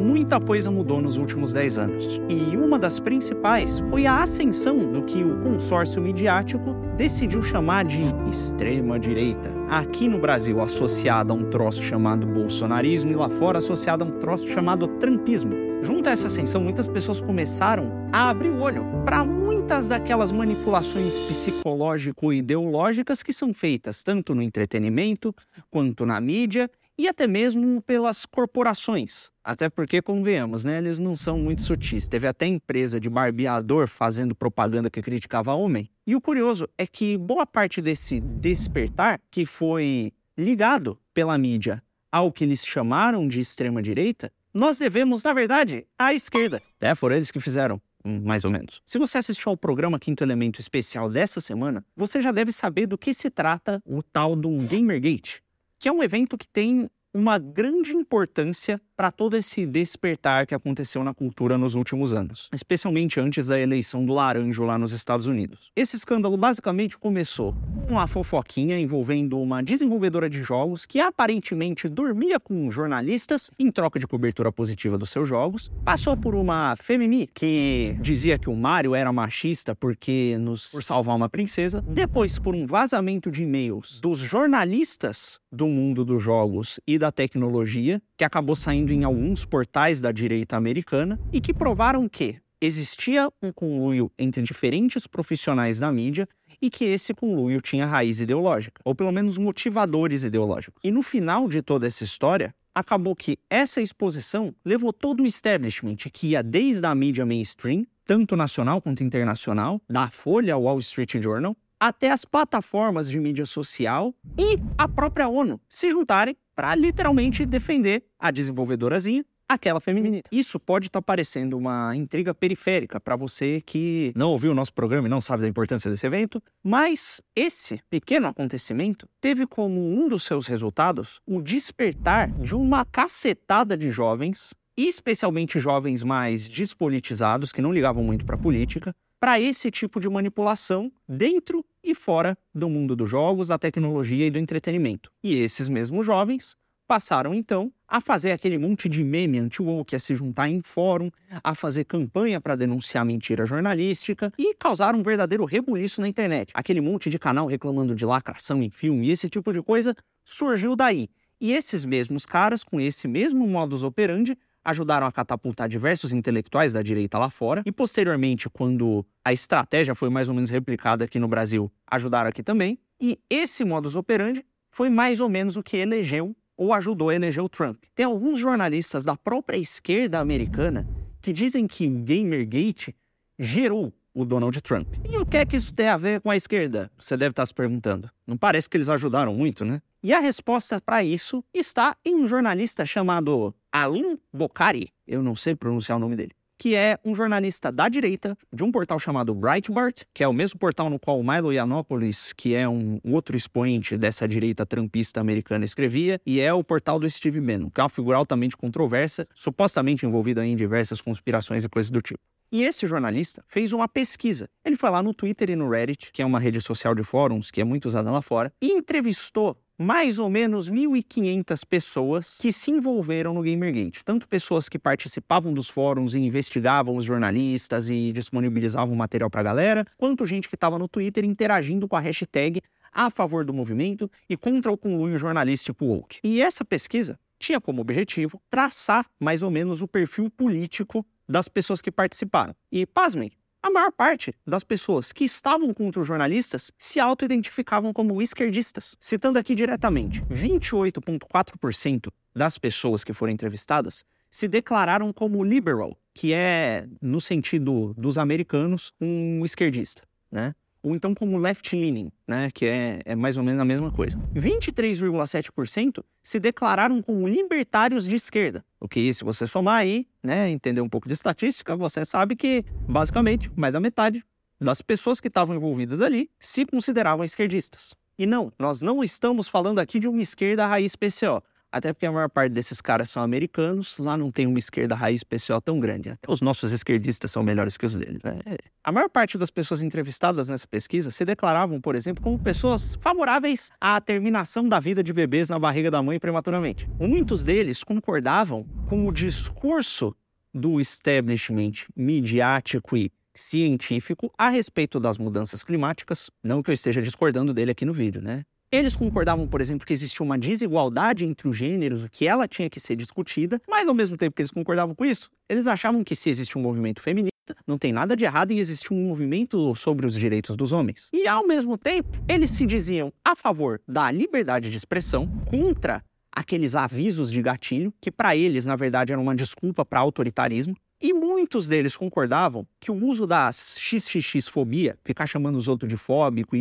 muita coisa mudou nos últimos 10 anos. E uma das principais foi a ascensão do que o consórcio midiático decidiu chamar de extrema-direita. Aqui no Brasil, associada a um troço chamado bolsonarismo, e lá fora, associada a um troço chamado trumpismo. Junto a essa ascensão, muitas pessoas começaram a abrir o olho para muitas daquelas manipulações psicológico-ideológicas que são feitas tanto no entretenimento quanto na mídia e até mesmo pelas corporações. Até porque, convenhamos, né, eles não são muito sutis. Teve até empresa de barbeador fazendo propaganda que criticava homem. E o curioso é que boa parte desse despertar que foi ligado pela mídia ao que eles chamaram de extrema-direita, nós devemos, na verdade, à esquerda. É, foram eles que fizeram hum, mais ou menos. Se você assistiu ao programa Quinto Elemento especial dessa semana, você já deve saber do que se trata o tal do Gamergate que é um evento que tem uma grande importância para todo esse despertar que aconteceu na cultura nos últimos anos, especialmente antes da eleição do Laranjo lá nos Estados Unidos. Esse escândalo basicamente começou com uma fofoquinha envolvendo uma desenvolvedora de jogos que aparentemente dormia com jornalistas em troca de cobertura positiva dos seus jogos, passou por uma femimi que dizia que o Mario era machista porque nos por salvar uma princesa, depois por um vazamento de e-mails dos jornalistas do mundo dos jogos e da tecnologia que acabou saindo em alguns portais da direita americana e que provaram que existia um conluio entre diferentes profissionais da mídia e que esse conluio tinha raiz ideológica, ou pelo menos motivadores ideológicos. E no final de toda essa história, acabou que essa exposição levou todo o establishment que ia desde a mídia mainstream, tanto nacional quanto internacional, da Folha ao Wall Street Journal, até as plataformas de mídia social e a própria ONU se juntarem para literalmente defender a desenvolvedorazinha aquela feminina. Isso pode estar tá parecendo uma intriga periférica para você que não ouviu o nosso programa e não sabe da importância desse evento, mas esse pequeno acontecimento teve como um dos seus resultados o despertar de uma cacetada de jovens, especialmente jovens mais despolitizados que não ligavam muito para política, para esse tipo de manipulação dentro e fora do mundo dos jogos, da tecnologia e do entretenimento. E esses mesmos jovens passaram então a fazer aquele monte de meme anti-woke, a se juntar em fórum, a fazer campanha para denunciar mentira jornalística e causar um verdadeiro rebuliço na internet. Aquele monte de canal reclamando de lacração em filme e esse tipo de coisa surgiu daí. E esses mesmos caras, com esse mesmo modus operandi, ajudaram a catapultar diversos intelectuais da direita lá fora e posteriormente, quando a estratégia foi mais ou menos replicada aqui no Brasil, ajudaram aqui também. E esse modus operandi foi mais ou menos o que elegeu ou ajudou a eleger o Trump. Tem alguns jornalistas da própria esquerda americana que dizem que Gamergate gerou o Donald Trump. E o que é que isso tem a ver com a esquerda? Você deve estar se perguntando. Não parece que eles ajudaram muito, né? E a resposta para isso está em um jornalista chamado Alim Bokhari, eu não sei pronunciar o nome dele, que é um jornalista da direita de um portal chamado Breitbart, que é o mesmo portal no qual o Milo Yiannopoulos, que é um outro expoente dessa direita trampista americana, escrevia, e é o portal do Steve Bannon, que é uma figura altamente controversa, supostamente envolvida em diversas conspirações e coisas do tipo. E esse jornalista fez uma pesquisa. Ele foi lá no Twitter e no Reddit, que é uma rede social de fóruns que é muito usada lá fora, e entrevistou mais ou menos 1.500 pessoas que se envolveram no Gamergate. Tanto pessoas que participavam dos fóruns e investigavam os jornalistas e disponibilizavam material para a galera, quanto gente que estava no Twitter interagindo com a hashtag a favor do movimento e contra o conluio jornalístico woke. E essa pesquisa tinha como objetivo traçar mais ou menos o perfil político das pessoas que participaram. E, pasmem, a maior parte das pessoas que estavam contra os jornalistas se auto-identificavam como esquerdistas. Citando aqui diretamente, 28,4% das pessoas que foram entrevistadas se declararam como liberal, que é, no sentido dos americanos, um esquerdista, né? Ou então como left-leaning, né, que é, é, mais ou menos a mesma coisa. 23,7% se declararam como libertários de esquerda, o que, se você somar aí, né, entender um pouco de estatística, você sabe que, basicamente, mais da metade das pessoas que estavam envolvidas ali se consideravam esquerdistas. E não, nós não estamos falando aqui de uma esquerda raiz PCO. Até porque a maior parte desses caras são americanos, lá não tem uma esquerda raiz especial tão grande. Até os nossos esquerdistas são melhores que os deles. É. A maior parte das pessoas entrevistadas nessa pesquisa se declaravam, por exemplo, como pessoas favoráveis à terminação da vida de bebês na barriga da mãe prematuramente. Muitos deles concordavam com o discurso do establishment midiático e científico a respeito das mudanças climáticas. Não que eu esteja discordando dele aqui no vídeo, né? Eles concordavam, por exemplo, que existia uma desigualdade entre os gêneros, que ela tinha que ser discutida, mas ao mesmo tempo que eles concordavam com isso, eles achavam que se existe um movimento feminista, não tem nada de errado em existir um movimento sobre os direitos dos homens. E ao mesmo tempo, eles se diziam a favor da liberdade de expressão, contra aqueles avisos de gatilho, que para eles, na verdade, eram uma desculpa para autoritarismo, e muitos deles concordavam que o uso da XXX-fobia, ficar chamando os outros de fóbico e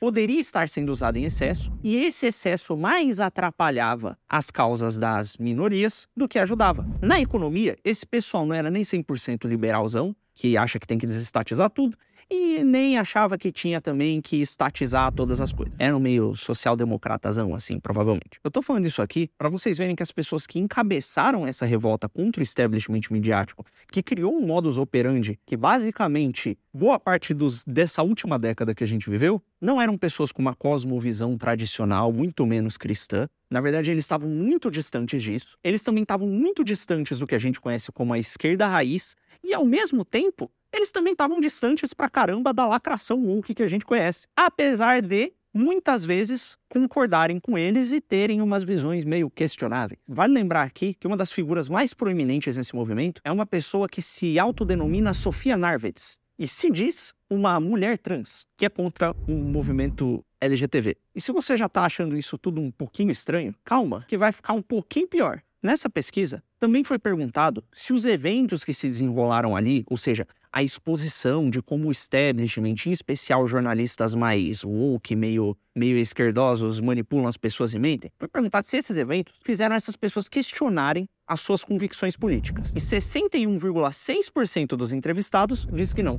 poderia estar sendo usado em excesso, e esse excesso mais atrapalhava as causas das minorias do que ajudava. Na economia, esse pessoal não era nem 100% liberalzão, que acha que tem que desestatizar tudo, e nem achava que tinha também que estatizar todas as coisas. Era um meio social-democratazão, assim, provavelmente. Eu tô falando isso aqui para vocês verem que as pessoas que encabeçaram essa revolta contra o establishment midiático, que criou um modus operandi que basicamente boa parte dos, dessa última década que a gente viveu, não eram pessoas com uma cosmovisão tradicional, muito menos cristã. Na verdade, eles estavam muito distantes disso. Eles também estavam muito distantes do que a gente conhece como a esquerda raiz, e ao mesmo tempo, eles também estavam distantes pra caramba da lacração woke que a gente conhece. Apesar de muitas vezes concordarem com eles e terem umas visões meio questionáveis. Vale lembrar aqui que uma das figuras mais proeminentes nesse movimento é uma pessoa que se autodenomina Sofia Narvitz e se diz uma mulher trans, que é contra o movimento LGTV. E se você já está achando isso tudo um pouquinho estranho, calma, que vai ficar um pouquinho pior. Nessa pesquisa, também foi perguntado se os eventos que se desenrolaram ali, ou seja, a exposição de como o establishment, em especial jornalistas mais woke, meio, meio esquerdosos, manipulam as pessoas e mentem, foi perguntado se esses eventos fizeram essas pessoas questionarem as suas convicções políticas. E 61,6% dos entrevistados diz que não.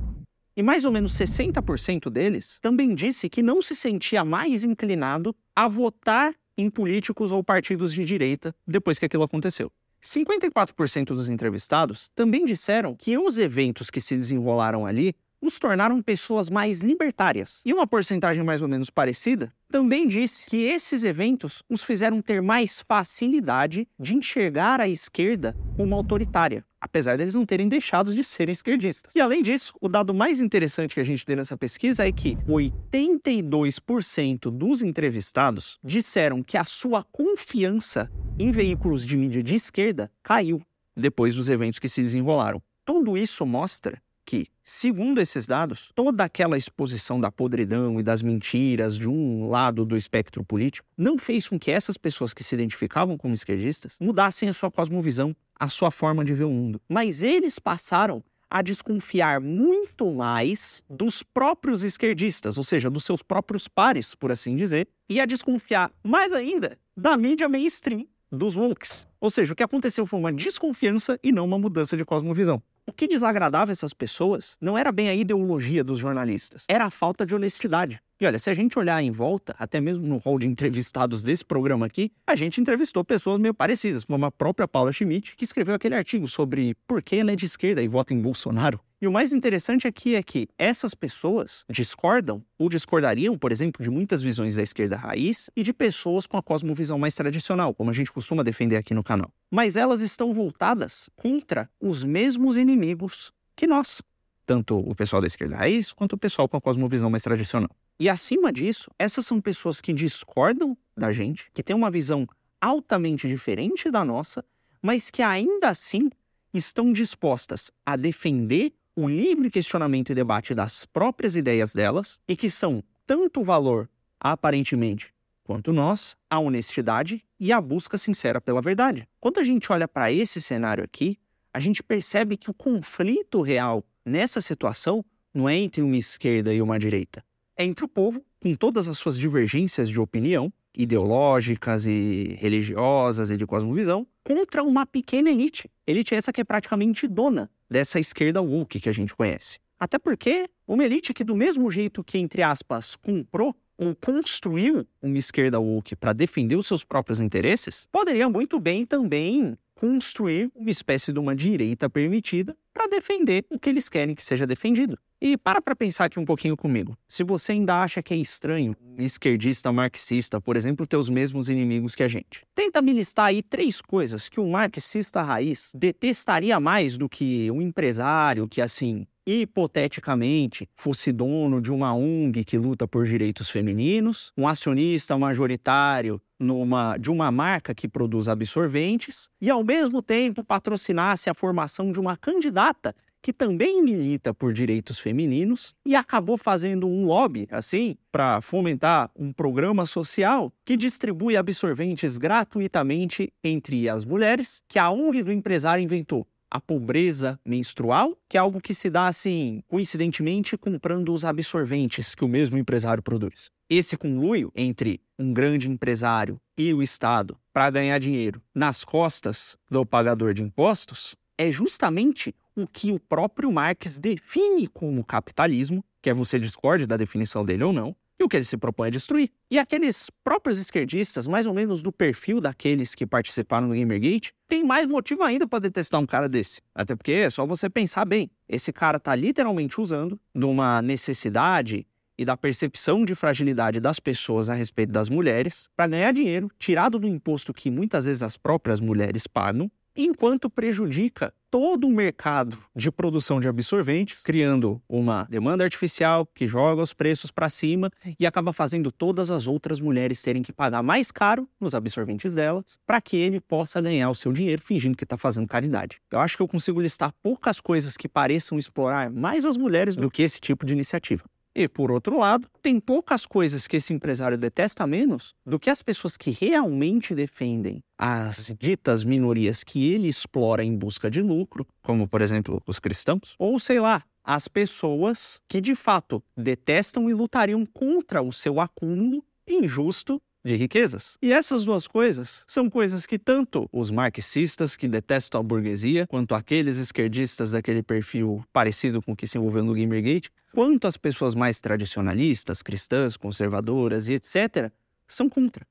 E mais ou menos 60% deles também disse que não se sentia mais inclinado a votar em políticos ou partidos de direita depois que aquilo aconteceu. 54% dos entrevistados também disseram que os eventos que se desenrolaram ali os tornaram pessoas mais libertárias. E uma porcentagem mais ou menos parecida também disse que esses eventos os fizeram ter mais facilidade de enxergar a esquerda como autoritária, apesar deles não terem deixado de serem esquerdistas. E além disso, o dado mais interessante que a gente tem nessa pesquisa é que 82% dos entrevistados disseram que a sua confiança em veículos de mídia de esquerda caiu depois dos eventos que se desenrolaram. Tudo isso mostra que, segundo esses dados, toda aquela exposição da podridão e das mentiras de um lado do espectro político não fez com que essas pessoas que se identificavam como esquerdistas mudassem a sua cosmovisão, a sua forma de ver o mundo. Mas eles passaram a desconfiar muito mais dos próprios esquerdistas, ou seja, dos seus próprios pares, por assim dizer, e a desconfiar mais ainda da mídia mainstream, dos wokes. Ou seja, o que aconteceu foi uma desconfiança e não uma mudança de cosmovisão. O que desagradava essas pessoas não era bem a ideologia dos jornalistas, era a falta de honestidade. E olha, se a gente olhar em volta, até mesmo no hall de entrevistados desse programa aqui, a gente entrevistou pessoas meio parecidas, como a própria Paula Schmidt, que escreveu aquele artigo sobre por que ela é de esquerda e vota em Bolsonaro. E o mais interessante aqui é que essas pessoas discordam ou discordariam, por exemplo, de muitas visões da esquerda raiz e de pessoas com a cosmovisão mais tradicional, como a gente costuma defender aqui no canal. Mas elas estão voltadas contra os mesmos inimigos que nós, tanto o pessoal da esquerda raiz quanto o pessoal com a cosmovisão mais tradicional. E acima disso, essas são pessoas que discordam da gente, que têm uma visão altamente diferente da nossa, mas que ainda assim estão dispostas a defender o livre questionamento e debate das próprias ideias delas e que são tanto valor, aparentemente, quanto nós, a honestidade e a busca sincera pela verdade. Quando a gente olha para esse cenário aqui, a gente percebe que o conflito real nessa situação não é entre uma esquerda e uma direita, é entre o povo, com todas as suas divergências de opinião, ideológicas e religiosas e de cosmovisão, contra uma pequena elite. Elite essa que é praticamente dona dessa esquerda woke que a gente conhece. Até porque uma elite que, do mesmo jeito que, entre aspas, comprou ou construiu uma esquerda woke para defender os seus próprios interesses, poderia muito bem também construir uma espécie de uma direita permitida para defender o que eles querem que seja defendido. E para para pensar aqui um pouquinho comigo. Se você ainda acha que é estranho um esquerdista marxista, por exemplo, ter os mesmos inimigos que a gente, tenta me listar aí três coisas que um marxista raiz detestaria mais do que um empresário que, assim, hipoteticamente, fosse dono de uma ONG que luta por direitos femininos, um acionista majoritário numa, de uma marca que produz absorventes e, ao mesmo tempo, patrocinasse a formação de uma candidata que também milita por direitos femininos e acabou fazendo um lobby, assim, para fomentar um programa social que distribui absorventes gratuitamente entre as mulheres que a ONG do empresário inventou a pobreza menstrual, que é algo que se dá assim, coincidentemente, comprando os absorventes que o mesmo empresário produz. Esse conluio entre um grande empresário e o Estado para ganhar dinheiro nas costas do pagador de impostos é justamente o que o próprio Marx define como capitalismo, quer você discorde da definição dele ou não, e o que ele se propõe a destruir. E aqueles próprios esquerdistas, mais ou menos do perfil daqueles que participaram do Gamergate, tem mais motivo ainda para detestar um cara desse. Até porque é só você pensar bem. Esse cara tá literalmente usando de uma necessidade e da percepção de fragilidade das pessoas a respeito das mulheres para ganhar dinheiro, tirado do imposto que muitas vezes as próprias mulheres pagam, enquanto prejudica todo o mercado de produção de absorventes, criando uma demanda artificial que joga os preços para cima e acaba fazendo todas as outras mulheres terem que pagar mais caro nos absorventes delas para que ele possa ganhar o seu dinheiro fingindo que está fazendo caridade. Eu acho que eu consigo listar poucas coisas que pareçam explorar mais as mulheres do que esse tipo de iniciativa. E, por outro lado, tem poucas coisas que esse empresário detesta menos do que as pessoas que realmente defendem. As ditas minorias que ele explora em busca de lucro, como, por exemplo, os cristãos, ou sei lá, as pessoas que de fato detestam e lutariam contra o seu acúmulo injusto de riquezas. E essas duas coisas são coisas que tanto os marxistas que detestam a burguesia, quanto aqueles esquerdistas daquele perfil parecido com o que se envolveu no Gamergate, quanto as pessoas mais tradicionalistas, cristãs, conservadoras e etc., são contra.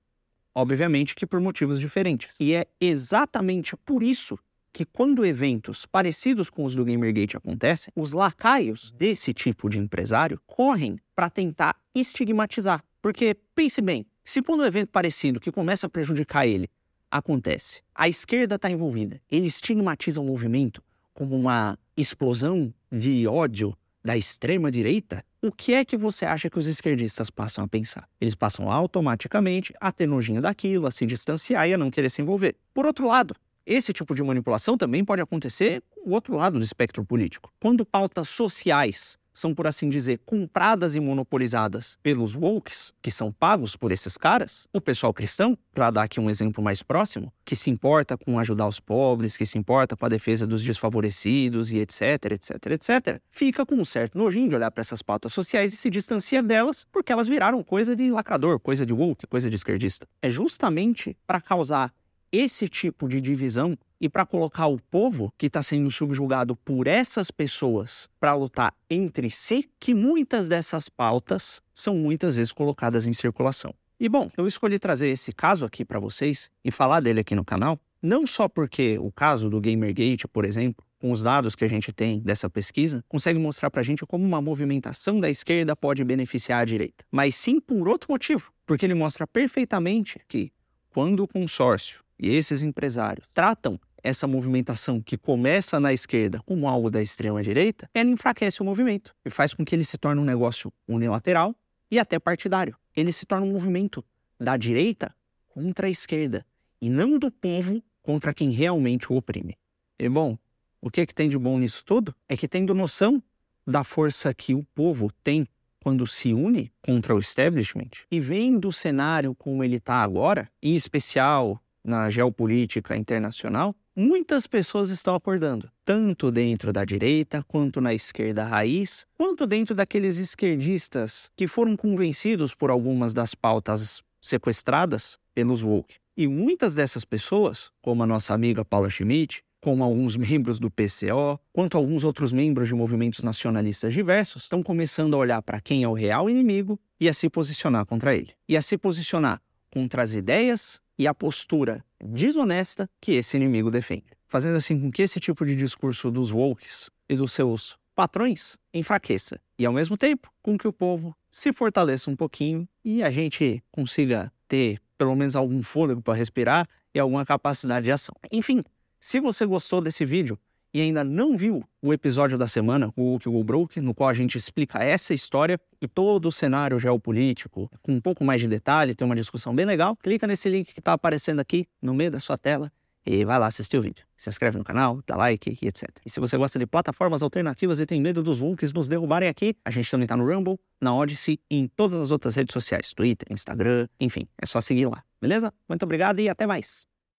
Obviamente que por motivos diferentes. E é exatamente por isso que quando eventos parecidos com os do Gamergate acontecem, os lacaios desse tipo de empresário correm para tentar estigmatizar. Porque, pense bem, se por um evento parecido que começa a prejudicar ele acontece, a esquerda está envolvida, ele estigmatiza o movimento como uma explosão de ódio da extrema direita, o que é que você acha que os esquerdistas passam a pensar? Eles passam automaticamente a ter nojinho daquilo, a se distanciar e a não querer se envolver. Por outro lado, esse tipo de manipulação também pode acontecer com o outro lado do espectro político. Quando pautas sociais são, por assim dizer, compradas e monopolizadas pelos wokes, que são pagos por esses caras, o pessoal cristão, para dar aqui um exemplo mais próximo, que se importa com ajudar os pobres, que se importa com a defesa dos desfavorecidos e etc, etc, etc, fica com um certo nojinho de olhar para essas pautas sociais e se distancia delas porque elas viraram coisa de lacrador, coisa de woke, coisa de esquerdista. É justamente para causar esse tipo de divisão e para colocar o povo que está sendo subjugado por essas pessoas para lutar entre si, que muitas dessas pautas são muitas vezes colocadas em circulação. E bom, eu escolhi trazer esse caso aqui para vocês e falar dele aqui no canal, não só porque o caso do Gamergate, por exemplo, com os dados que a gente tem dessa pesquisa, consegue mostrar para a gente como uma movimentação da esquerda pode beneficiar a direita, mas sim por outro motivo, porque ele mostra perfeitamente que quando o consórcio e esses empresários tratam essa movimentação que começa na esquerda como algo da extrema-direita, ela enfraquece o movimento e faz com que ele se torne um negócio unilateral e até partidário. Ele se torna um movimento da direita contra a esquerda e não do povo contra quem realmente o oprime. E bom, o que, é que tem de bom nisso tudo é que tendo noção da força que o povo tem quando se une contra o establishment e vendo o cenário como ele está agora, em especial na geopolítica internacional, muitas pessoas estão acordando, tanto dentro da direita quanto na esquerda raiz, quanto dentro daqueles esquerdistas que foram convencidos por algumas das pautas sequestradas pelos woke. E muitas dessas pessoas, como a nossa amiga Paula Schmidt, como alguns membros do PCO, quanto alguns outros membros de movimentos nacionalistas diversos, estão começando a olhar para quem é o real inimigo e a se posicionar contra ele. E a se posicionar contra as ideias e a postura desonesta que esse inimigo defende. Fazendo assim com que esse tipo de discurso dos wokes e dos seus patrões enfraqueça. E ao mesmo tempo, com que o povo se fortaleça um pouquinho e a gente consiga ter pelo menos algum fôlego para respirar e alguma capacidade de ação. Enfim, se você gostou desse vídeo e ainda não viu o episódio da semana, o Woke Go Broke, no qual a gente explica essa história e todo o cenário geopolítico com um pouco mais de detalhe, tem uma discussão bem legal, clica nesse link que está aparecendo aqui no meio da sua tela e vai lá assistir o vídeo. Se inscreve no canal, dá like e etc. E se você gosta de plataformas alternativas e tem medo dos Wokes nos derrubarem aqui, a gente também tá no Rumble, na Odyssey e em todas as outras redes sociais, Twitter, Instagram, enfim, é só seguir lá. Beleza? Muito obrigado e até mais.